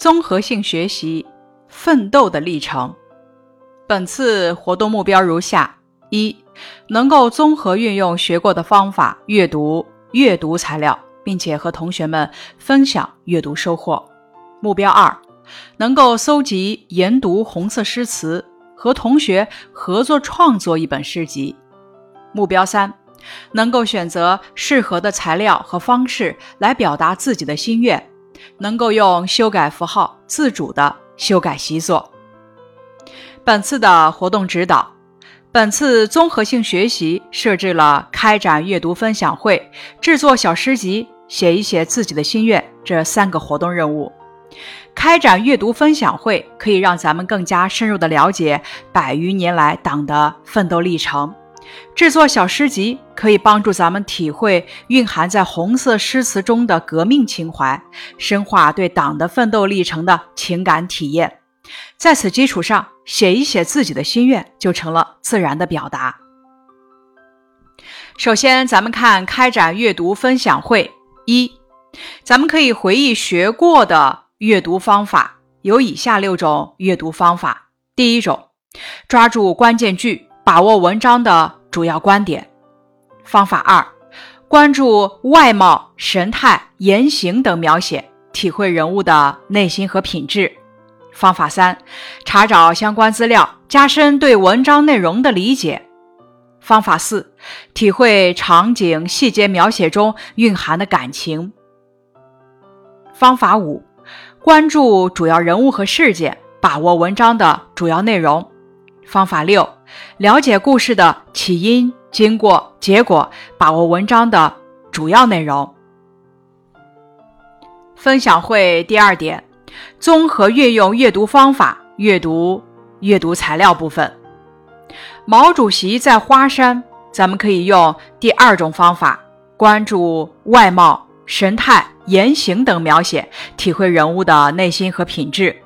综合性学习，奋斗的历程。本次活动目标如下：一、能够综合运用学过的方法阅读阅读材料，并且和同学们分享阅读收获。目标二、能够搜集研读红色诗词，和同学合作创作一本诗集。目标三、能够选择适合的材料和方式来表达自己的心愿。能够用修改符号自主的修改习作。本次的活动指导，本次综合性学习设置了开展阅读分享会、制作小诗集、写一写自己的心愿这三个活动任务。开展阅读分享会可以让咱们更加深入的了解百余年来党的奋斗历程。制作小诗集可以帮助咱们体会蕴含在红色诗词中的革命情怀，深化对党的奋斗历程的情感体验。在此基础上，写一写自己的心愿就成了自然的表达。首先，咱们看开展阅读分享会一，咱们可以回忆学过的阅读方法，有以下六种阅读方法。第一种，抓住关键句，把握文章的。主要观点，方法二：关注外貌、神态、言行等描写，体会人物的内心和品质。方法三：查找相关资料，加深对文章内容的理解。方法四：体会场景细节描写中蕴含的感情。方法五：关注主要人物和事件，把握文章的主要内容。方法六：了解故事的起因、经过、结果，把握文章的主要内容。分享会第二点：综合运用阅读方法阅读阅读材料部分。毛主席在花山，咱们可以用第二种方法，关注外貌、神态、言行等描写，体会人物的内心和品质。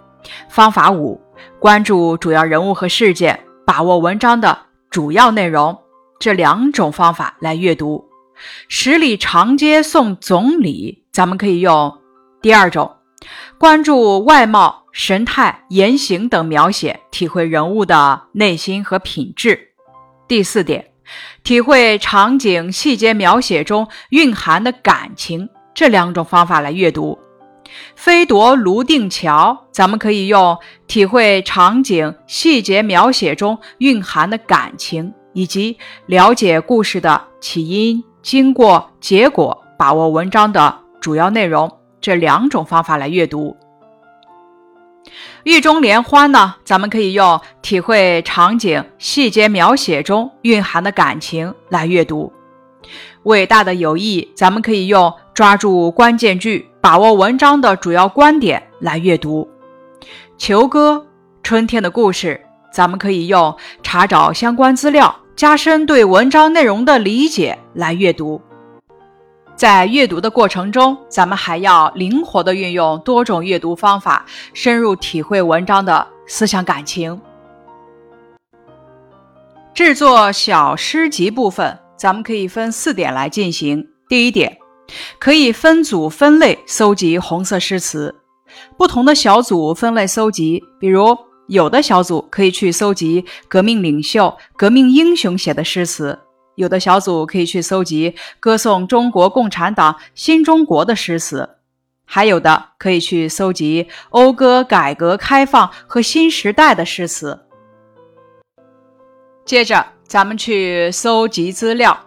方法五。关注主要人物和事件，把握文章的主要内容，这两种方法来阅读。十里长街送总理，咱们可以用第二种，关注外貌、神态、言行等描写，体会人物的内心和品质。第四点，体会场景细节描写中蕴含的感情，这两种方法来阅读。飞夺泸定桥，咱们可以用体会场景细节描写中蕴含的感情，以及了解故事的起因、经过、结果，把握文章的主要内容这两种方法来阅读。狱中联欢呢，咱们可以用体会场景细节描写中蕴含的感情来阅读。伟大的友谊，咱们可以用抓住关键句。把握文章的主要观点来阅读《求歌》春天的故事，咱们可以用查找相关资料，加深对文章内容的理解来阅读。在阅读的过程中，咱们还要灵活的运用多种阅读方法，深入体会文章的思想感情。制作小诗集部分，咱们可以分四点来进行。第一点。可以分组分类搜集红色诗词，不同的小组分类搜集，比如有的小组可以去搜集革命领袖、革命英雄写的诗词，有的小组可以去搜集歌颂中国共产党新中国的诗词，还有的可以去搜集讴歌改革开放和新时代的诗词。接着，咱们去搜集资料。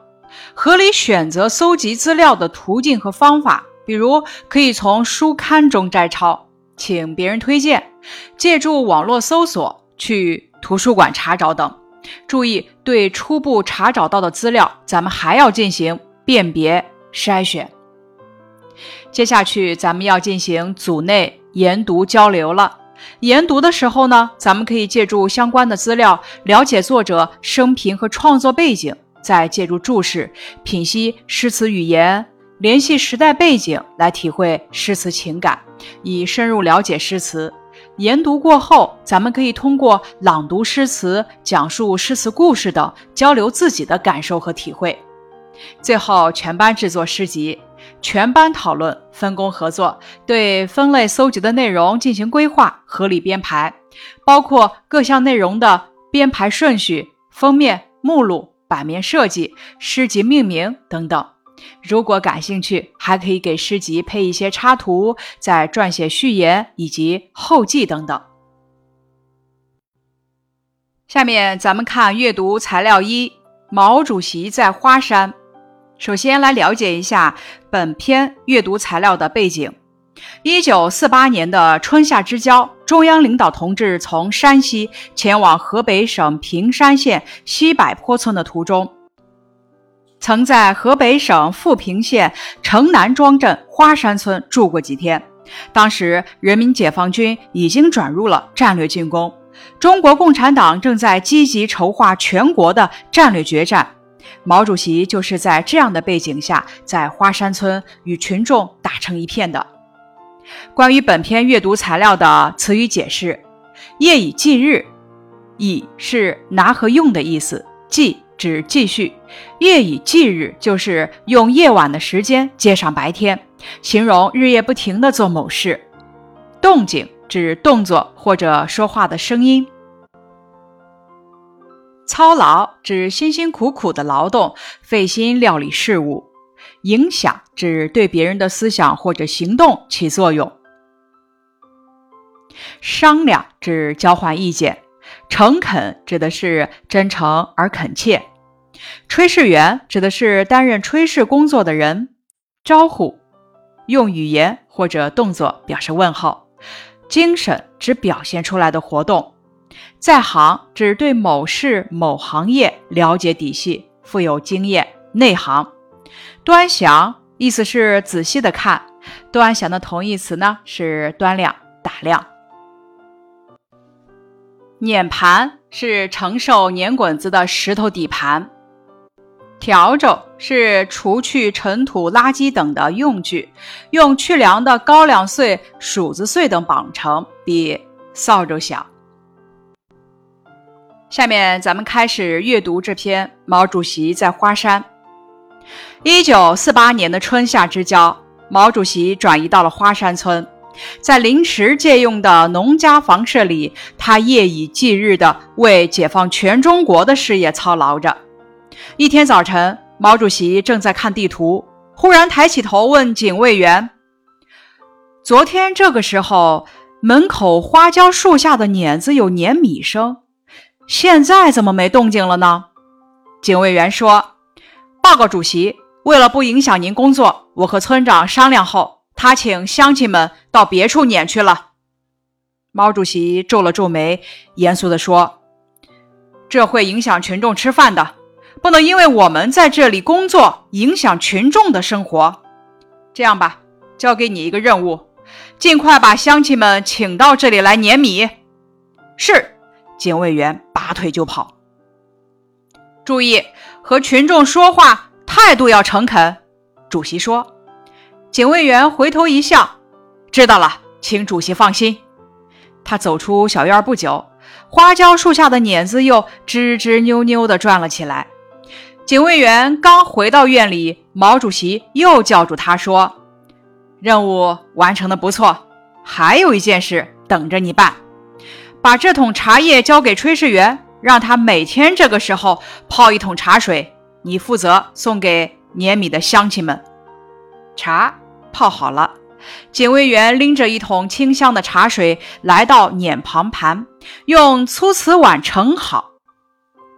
合理选择搜集资料的途径和方法，比如可以从书刊中摘抄，请别人推荐，借助网络搜索，去图书馆查找等。注意，对初步查找到的资料，咱们还要进行辨别筛选。接下去，咱们要进行组内研读交流了。研读的时候呢，咱们可以借助相关的资料，了解作者生平和创作背景。再借助注释品析诗词语言，联系时代背景来体会诗词情感，以深入了解诗词。研读过后，咱们可以通过朗读诗词、讲述诗词故事等，交流自己的感受和体会。最后，全班制作诗集，全班讨论，分工合作，对分类搜集的内容进行规划、合理编排，包括各项内容的编排顺序、封面、目录、版面设计、诗集命名等等。如果感兴趣，还可以给诗集配一些插图，再撰写序言以及后记等等。下面咱们看阅读材料一：毛主席在花山。首先来了解一下本篇阅读材料的背景。一九四八年的春夏之交，中央领导同志从山西前往河北省平山县西柏坡村的途中。曾在河北省富平县城南庄镇花山村住过几天。当时，人民解放军已经转入了战略进攻，中国共产党正在积极筹划全国的战略决战。毛主席就是在这样的背景下，在花山村与群众打成一片的。关于本篇阅读材料的词语解释：“夜以继日”，“以”是拿和用的意思，“继”。指继续，夜以继日，就是用夜晚的时间接上白天，形容日夜不停地做某事。动静指动作或者说话的声音。操劳指辛辛苦苦的劳动，费心料理事务。影响指对别人的思想或者行动起作用。商量指交换意见。诚恳指的是真诚而恳切，炊事员指的是担任炊事工作的人。招呼用语言或者动作表示问候。精神指表现出来的活动。在行指对某事某行业了解底细，富有经验内行。端详意思是仔细的看，端详的同义词呢是端量打量。碾盘是承受碾滚子的石头底盘，笤帚是除去尘土、垃圾等的用具，用去粮的高粱穗、黍子穗等绑成，比扫帚小。下面咱们开始阅读这篇毛主席在花山。一九四八年的春夏之交，毛主席转移到了花山村。在临时借用的农家房舍里，他夜以继日地为解放全中国的事业操劳着。一天早晨，毛主席正在看地图，忽然抬起头问警卫员：“昨天这个时候，门口花椒树下的碾子有碾米声，现在怎么没动静了呢？”警卫员说：“报告主席，为了不影响您工作，我和村长商量后。”他请乡亲们到别处撵去了。毛主席皱了皱眉，严肃地说：“这会影响群众吃饭的，不能因为我们在这里工作，影响群众的生活。这样吧，交给你一个任务，尽快把乡亲们请到这里来碾米。”是。警卫员拔腿就跑。注意和群众说话态度要诚恳。主席说。警卫员回头一笑，知道了，请主席放心。他走出小院不久，花椒树下的碾子又吱吱扭扭地转了起来。警卫员刚回到院里，毛主席又叫住他说：“任务完成的不错，还有一件事等着你办。把这桶茶叶交给炊事员，让他每天这个时候泡一桶茶水，你负责送给碾米的乡亲们。”茶泡好了，警卫员拎着一桶清香的茶水来到碾旁盘，用粗瓷碗盛好，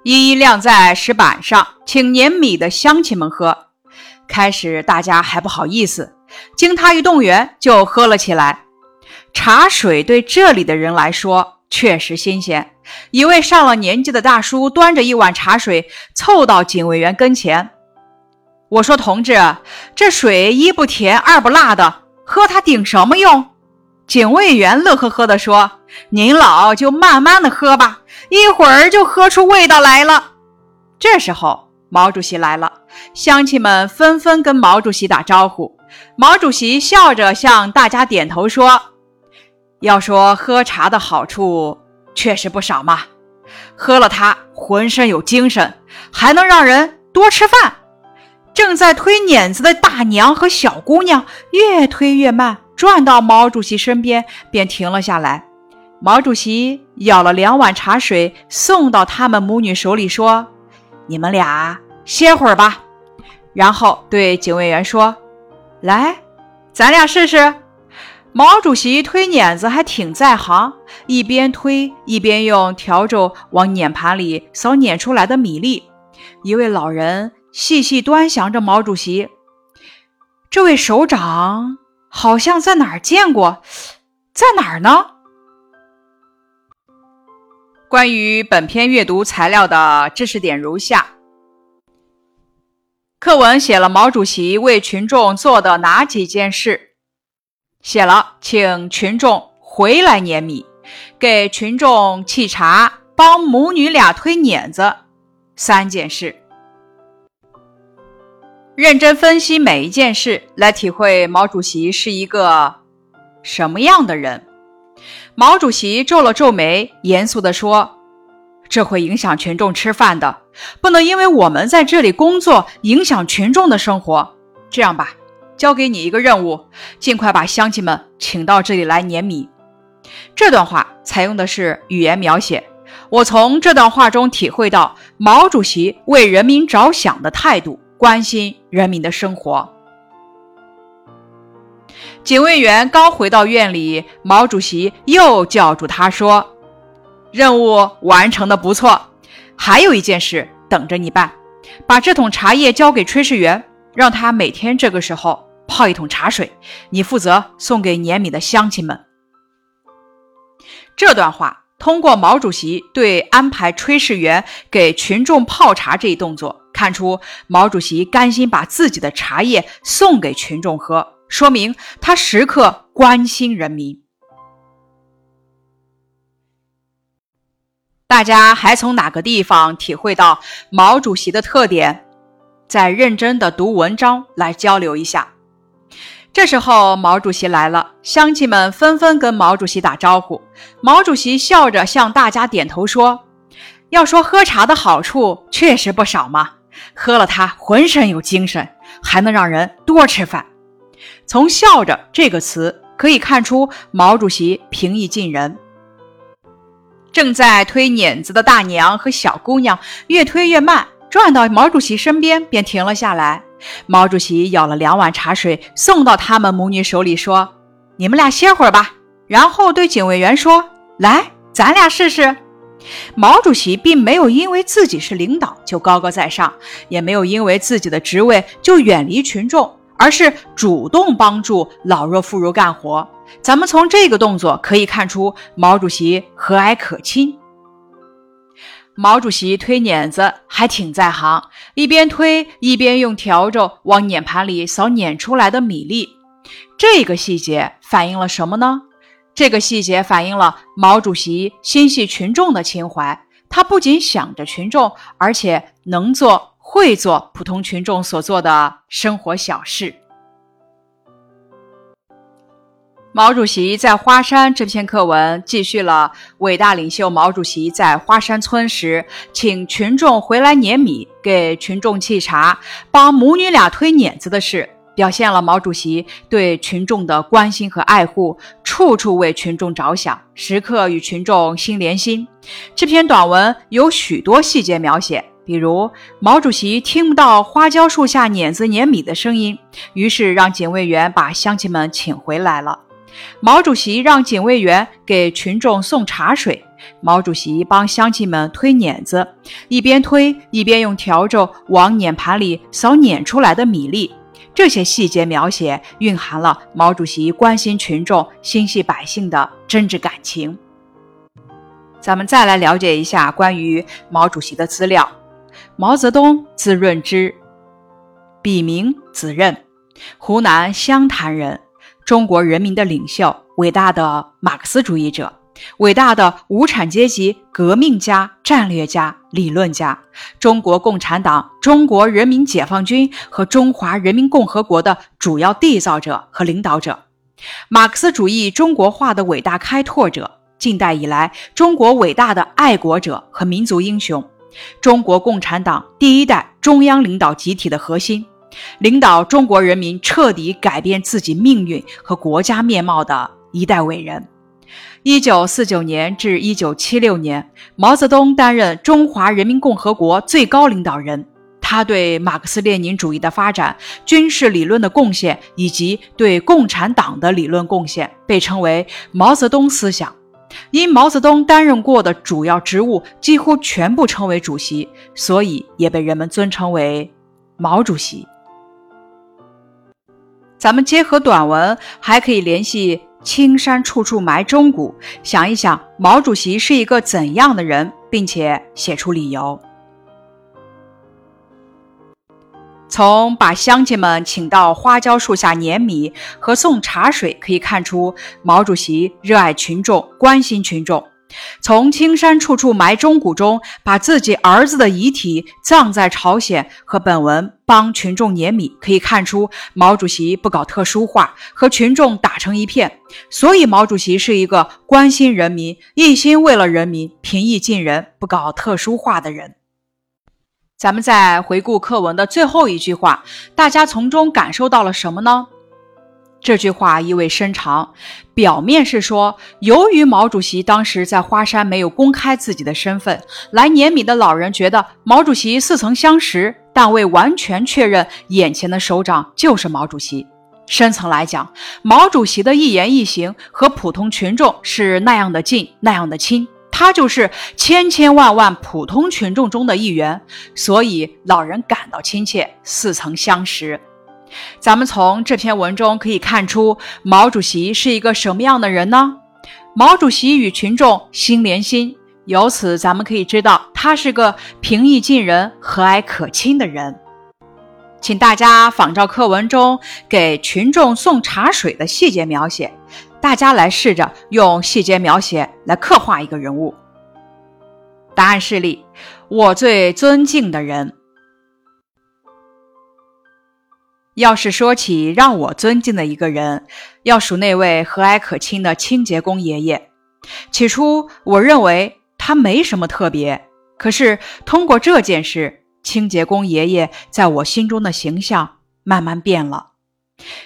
一一晾在石板上，请碾米的乡亲们喝。开始大家还不好意思，经他一动员，就喝了起来。茶水对这里的人来说确实新鲜。一位上了年纪的大叔端着一碗茶水，凑到警卫员跟前。我说：“同志，这水一不甜二不辣的，喝它顶什么用？”警卫员乐呵呵地说：“您老就慢慢的喝吧，一会儿就喝出味道来了。”这时候，毛主席来了，乡亲们纷纷跟毛主席打招呼。毛主席笑着向大家点头说：“要说喝茶的好处，确实不少嘛。喝了它，浑身有精神，还能让人多吃饭。”正在推碾子的大娘和小姑娘越推越慢，转到毛主席身边便停了下来。毛主席舀了两碗茶水送到他们母女手里，说：“你们俩歇会儿吧。”然后对警卫员说：“来，咱俩试试。”毛主席推碾子还挺在行，一边推一边用笤帚往碾盘里扫碾出来的米粒。一位老人细细端详着毛主席，这位首长好像在哪儿见过，在哪儿呢？关于本篇阅读材料的知识点如下：课文写了毛主席为群众做的哪几件事？写了，请群众回来碾米，给群众沏茶，帮母女俩推碾子，三件事。认真分析每一件事，来体会毛主席是一个什么样的人。毛主席皱了皱眉，严肃地说：“这会影响群众吃饭的，不能因为我们在这里工作，影响群众的生活。这样吧，交给你一个任务，尽快把乡亲们请到这里来碾米。”这段话采用的是语言描写，我从这段话中体会到毛主席为人民着想的态度，关心人民的生活。警卫员刚回到院里，毛主席又叫住他说：“任务完成的不错，还有一件事等着你办。把这桶茶叶交给炊事员，让他每天这个时候泡一桶茶水，你负责送给碾米的乡亲们。”这段话通过毛主席对安排炊事员给群众泡茶这一动作，看出毛主席甘心把自己的茶叶送给群众喝。说明他时刻关心人民。大家还从哪个地方体会到毛主席的特点？再认真的读文章来交流一下。这时候，毛主席来了，乡亲们纷纷跟毛主席打招呼。毛主席笑着向大家点头说：“要说喝茶的好处，确实不少嘛。喝了它，浑身有精神，还能让人多吃饭。”从“笑着”这个词可以看出，毛主席平易近人。正在推碾子的大娘和小姑娘越推越慢，转到毛主席身边便停了下来。毛主席舀了两碗茶水送到他们母女手里，说：“你们俩歇会儿吧。”然后对警卫员说：“来，咱俩试试。”毛主席并没有因为自己是领导就高高在上，也没有因为自己的职位就远离群众。而是主动帮助老弱妇孺干活，咱们从这个动作可以看出毛主席和蔼可亲。毛主席推碾子还挺在行，一边推一边用笤帚往碾盘里扫碾出来的米粒。这个细节反映了什么呢？这个细节反映了毛主席心系群众的情怀。他不仅想着群众，而且能做。会做普通群众所做的生活小事。毛主席在花山这篇课文继续了伟大领袖毛主席在花山村时，请群众回来碾米，给群众沏茶，帮母女俩推碾子的事，表现了毛主席对群众的关心和爱护，处处为群众着想，时刻与群众心连心。这篇短文有许多细节描写。比如，毛主席听不到花椒树下碾子碾米的声音，于是让警卫员把乡亲们请回来了。毛主席让警卫员给群众送茶水，毛主席帮乡亲们推碾子，一边推一边用笤帚往碾盘里扫碾出来的米粒。这些细节描写蕴含了毛主席关心群众、心系百姓的真挚感情。咱们再来了解一下关于毛主席的资料。毛泽东字润之，笔名子任，湖南湘潭人，中国人民的领袖，伟大的马克思主义者，伟大的无产阶级革命家、战略家、理论家，中国共产党、中国人民解放军和中华人民共和国的主要缔造者和领导者，马克思主义中国化的伟大开拓者，近代以来中国伟大的爱国者和民族英雄。中国共产党第一代中央领导集体的核心，领导中国人民彻底改变自己命运和国家面貌的一代伟人。一九四九年至一九七六年，毛泽东担任中华人民共和国最高领导人。他对马克思列宁主义的发展、军事理论的贡献以及对共产党的理论贡献，被称为毛泽东思想。因毛泽东担任过的主要职务几乎全部称为主席，所以也被人们尊称为毛主席。咱们结合短文，还可以联系“青山处处埋忠骨”，想一想毛主席是一个怎样的人，并且写出理由。从把乡亲们请到花椒树下碾米和送茶水可以看出，毛主席热爱群众，关心群众。从青山处处埋忠骨中，把自己儿子的遗体葬在朝鲜和本文帮群众碾米可以看出，毛主席不搞特殊化，和群众打成一片。所以，毛主席是一个关心人民、一心为了人民、平易近人、不搞特殊化的人。咱们再回顾课文的最后一句话，大家从中感受到了什么呢？这句话意味深长，表面是说，由于毛主席当时在花山没有公开自己的身份，来碾米的老人觉得毛主席似曾相识，但未完全确认眼前的首长就是毛主席。深层来讲，毛主席的一言一行和普通群众是那样的近，那样的亲。他就是千千万万普通群众中的一员，所以老人感到亲切，似曾相识。咱们从这篇文中可以看出，毛主席是一个什么样的人呢？毛主席与群众心连心，由此咱们可以知道，他是个平易近人、和蔼可亲的人。请大家仿照课文中给群众送茶水的细节描写。大家来试着用细节描写来刻画一个人物。答案示例：我最尊敬的人。要是说起让我尊敬的一个人，要数那位和蔼可亲的清洁工爷爷。起初，我认为他没什么特别，可是通过这件事，清洁工爷爷在我心中的形象慢慢变了。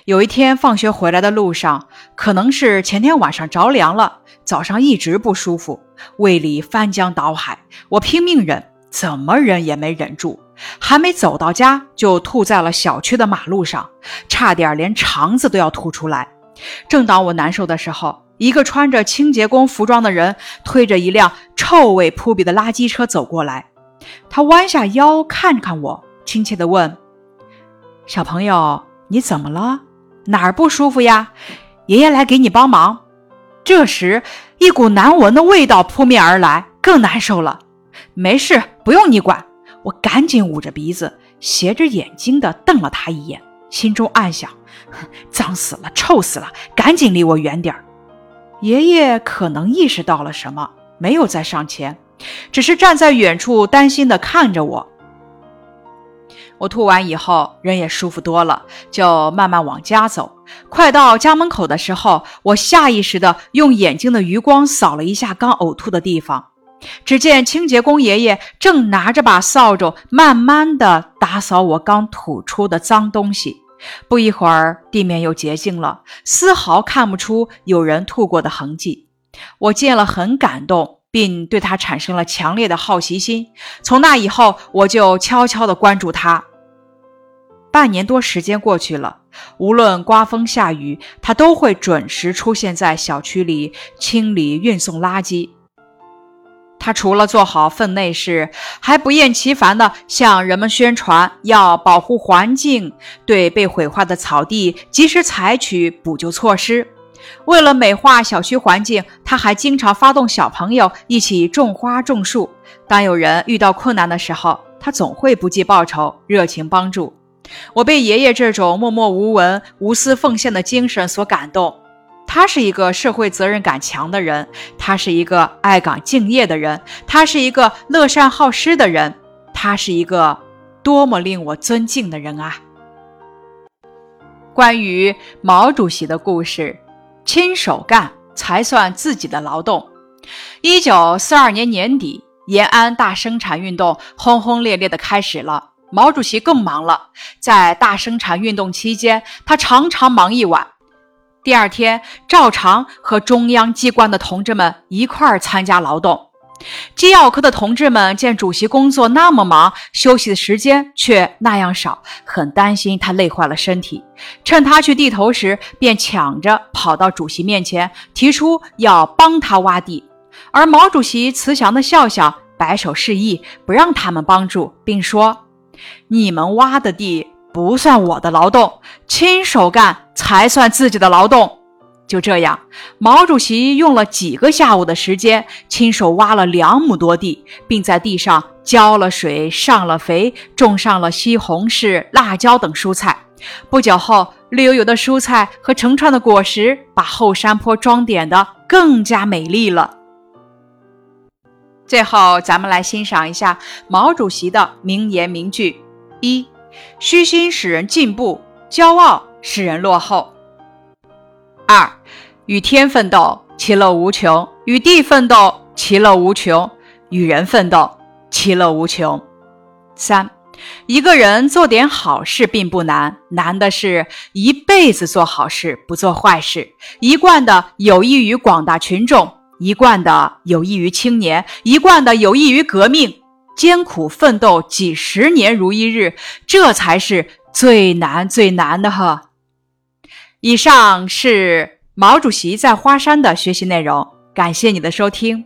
有一天放学回来的路上，可能是前天晚上着凉了，早上一直不舒服，胃里翻江倒海，我拼命忍，怎么忍也没忍住，还没走到家就吐在了小区的马路上，差点连肠子都要吐出来。正当我难受的时候，一个穿着清洁工服装的人推着一辆臭味扑鼻的垃圾车走过来，他弯下腰看看我，亲切地问：“小朋友。”你怎么了？哪儿不舒服呀？爷爷来给你帮忙。这时，一股难闻的味道扑面而来，更难受了。没事，不用你管。我赶紧捂着鼻子，斜着眼睛的瞪了他一眼，心中暗想：脏死了，臭死了，赶紧离我远点。爷爷可能意识到了什么，没有再上前，只是站在远处，担心的看着我。我吐完以后，人也舒服多了，就慢慢往家走。快到家门口的时候，我下意识地用眼睛的余光扫了一下刚呕吐的地方，只见清洁工爷爷正拿着把扫帚，慢慢的打扫我刚吐出的脏东西。不一会儿，地面又洁净了，丝毫看不出有人吐过的痕迹。我见了很感动。并对他产生了强烈的好奇心。从那以后，我就悄悄地关注他。半年多时间过去了，无论刮风下雨，他都会准时出现在小区里清理、运送垃圾。他除了做好分内事，还不厌其烦地向人们宣传要保护环境，对被毁坏的草地及时采取补救措施。为了美化小区环境，他还经常发动小朋友一起种花种树。当有人遇到困难的时候，他总会不计报酬，热情帮助。我被爷爷这种默默无闻、无私奉献的精神所感动。他是一个社会责任感强的人，他是一个爱岗敬业的人，他是一个乐善好施的人，他是一个多么令我尊敬的人啊！关于毛主席的故事。亲手干才算自己的劳动。一九四二年年底，延安大生产运动轰轰烈烈地开始了。毛主席更忙了，在大生产运动期间，他常常忙一晚。第二天，照常和中央机关的同志们一块儿参加劳动。机要科的同志们见主席工作那么忙，休息的时间却那样少，很担心他累坏了身体。趁他去地头时，便抢着跑到主席面前，提出要帮他挖地。而毛主席慈祥的笑笑，摆手示意，不让他们帮助，并说。你们挖的地不算我的劳动，亲手干才算自己的劳动。就这样，毛主席用了几个下午的时间，亲手挖了两亩多地，并在地上浇了水、上了肥，种上了西红柿、辣椒等蔬菜。不久后，绿油油的蔬菜和成串的果实，把后山坡装点的更加美丽了。最后，咱们来欣赏一下毛主席的名言名句：一，虚心使人进步，骄傲使人落后；二，与天奋斗，其乐无穷；与地奋斗，其乐无穷；与人奋斗，其乐无穷；三，一个人做点好事并不难，难的是一辈子做好事，不做坏事，一贯的有益于广大群众。一贯的有益于青年，一贯的有益于革命，艰苦奋斗几十年如一日，这才是最难最难的哈。以上是毛主席在花山的学习内容，感谢你的收听。